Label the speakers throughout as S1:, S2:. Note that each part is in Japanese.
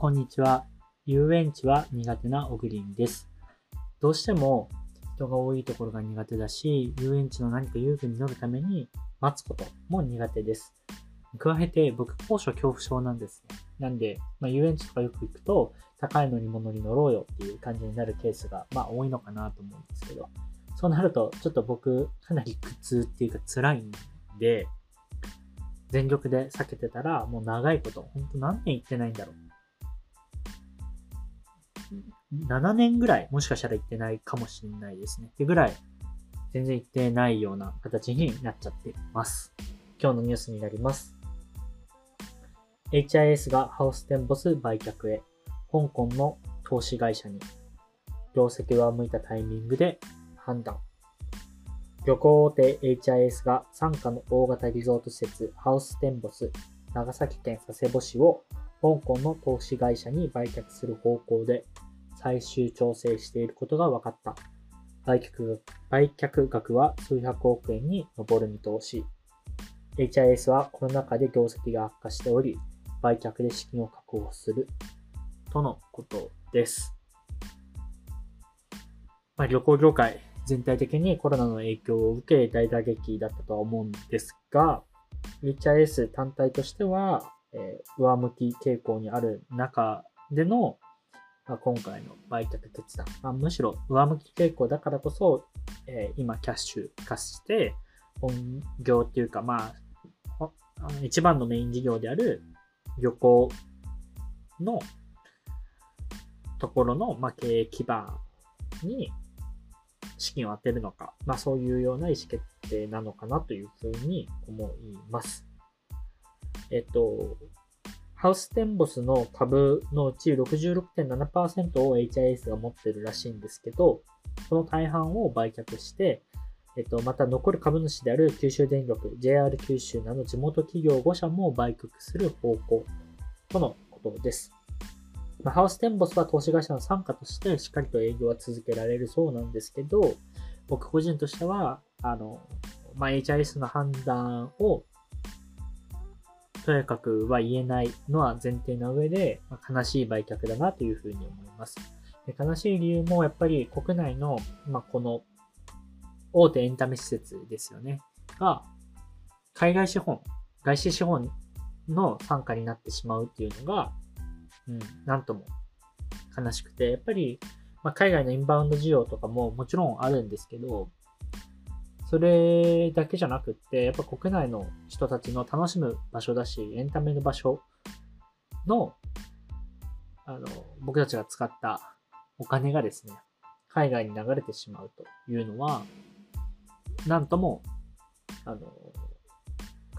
S1: こんにちは。遊園地は苦手なオグリンです。どうしても人が多いところが苦手だし、遊園地の何か遊具に乗るために待つことも苦手です。加えて僕高所恐怖症なんですね。なんで、まあ、遊園地とかよく行くと高い乗り物に乗ろうよっていう感じになるケースがまあ多いのかなと思うんですけど、そうなるとちょっと僕かなり苦痛っていうか辛いんで、全力で避けてたら、もう長いこと、ほんと何年行ってないんだろう。7年ぐらい、もしかしたら行ってないかもしれないですね。ってぐらい、全然行ってないような形になっちゃってます。今日のニュースになります。HIS がハウステンボス売却へ、香港の投資会社に、業績は向いたタイミングで判断。旅行大手 HIS が傘下の大型リゾート施設ハウステンボス長崎県佐世保市を香港の投資会社に売却する方向で最終調整していることが分かった。売却売却額は数百億円に上る見通し。HIS はコロナ禍で業績が悪化しており、売却で資金を確保するとのことです。まあ、旅行業界、全体的にコロナの影響を受け大打撃だったとは思うんですが、HIS 単体としては、えー、上向き傾向にある中での、まあ、今回の売却決断、まあ、むしろ上向き傾向だからこそ、えー、今キャッシュ化して、本業っていうか、まあ、一番のメイン事業である旅行のところの、まあ、経営基盤に資金を当てるのか、まあそういうような意思決定なのかなというふうに思います。えっと、ハウステンボスの株のうち66.7%を HIS が持ってるらしいんですけど、その大半を売却して、えっと、また残る株主である九州電力、JR 九州など地元企業5社も売却する方向とのことです。まあ、ハウステンボスは投資会社の傘下としてしっかりと営業は続けられるそうなんですけど、僕個人としては、あの、まあ、HIS の判断をとやかくは言えないのは前提な上で、まあ、悲しい売却だなというふうに思います。で悲しい理由もやっぱり国内の、まあ、この大手エンタメ施設ですよね。が、海外資本、外資資本の参加になってしまうっていうのが、うん、なんとも悲しくて、やっぱり、まあ、海外のインバウンド需要とかももちろんあるんですけど、それだけじゃなくって、やっぱ国内の人たちの楽しむ場所だし、エンタメの場所の、あの、僕たちが使ったお金がですね、海外に流れてしまうというのは、なんとも、あの、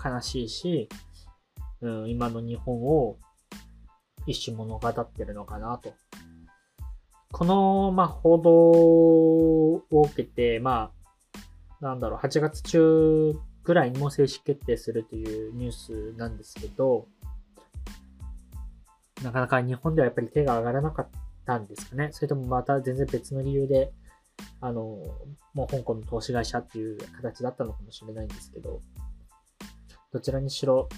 S1: 悲しいし、うん、今の日本を一種物語ってるのかなと。この、まあ、報道を受けて、まあ、なんだろう、8月中ぐらいにも正式決定するというニュースなんですけど、なかなか日本ではやっぱり手が上がらなかったんですかね。それともまた全然別の理由で、あの、もう香港の投資会社っていう形だったのかもしれないんですけど、どちらにしろ、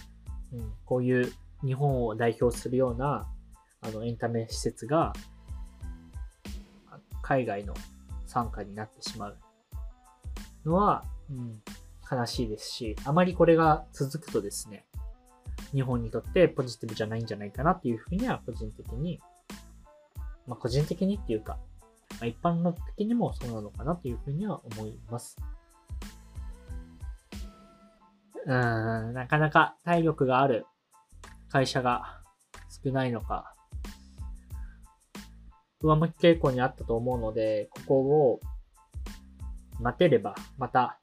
S1: うん、こういう日本を代表するようなあのエンタメ施設が海外の傘下になってしまうのは、うん、悲しいですし、あまりこれが続くとですね、日本にとってポジティブじゃないんじゃないかなっていうふうには個人的に、まあ個人的にっていうか、まあ、一般の的にもそうなのかなというふうには思います。うん、なかなか体力がある会社が少ないのか、上向き傾向にあったと思うので、ここを待てれば、また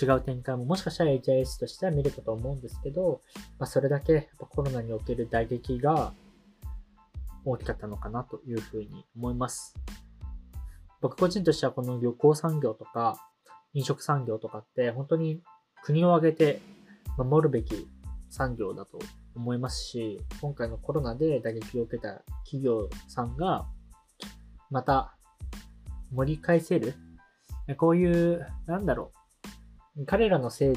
S1: 違う展開ももしかしたら HIS としては見れたと思うんですけど、まあ、それだけやっぱコロナにおける打撃が大きかったのかなというふうに思います。僕個人としてはこの旅行産業とか飲食産業とかって本当に国を挙げて守るべき産業だと思いますし、今回のコロナで打撃を受けた企業さんが、また盛り返せるこういう、なんだろう。彼らのせい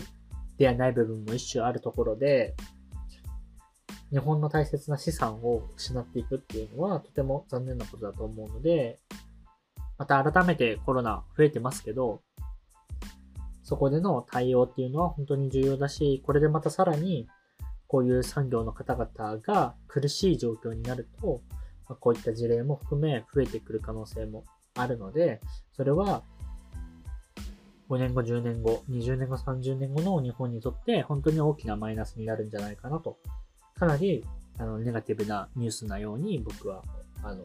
S1: ではない部分も一種あるところで、日本の大切な資産を失っていくっていうのはとても残念なことだと思うので、また改めてコロナ増えてますけど、そこでの対応っていうのは本当に重要だし、これでまたさらにこういう産業の方々が苦しい状況になると、まこういった事例も含め増えてくる可能性もあるので、それは5年後、10年後、20年後、30年後の日本にとって本当に大きなマイナスになるんじゃないかなと、かなりあのネガティブなニュースなように僕はあの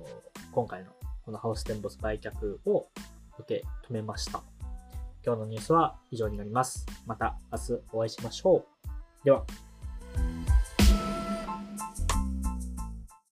S1: 今回のこのハウステンボス売却を受け止めました。今日のニュースは以上になります。また明日お会いしましょう。では。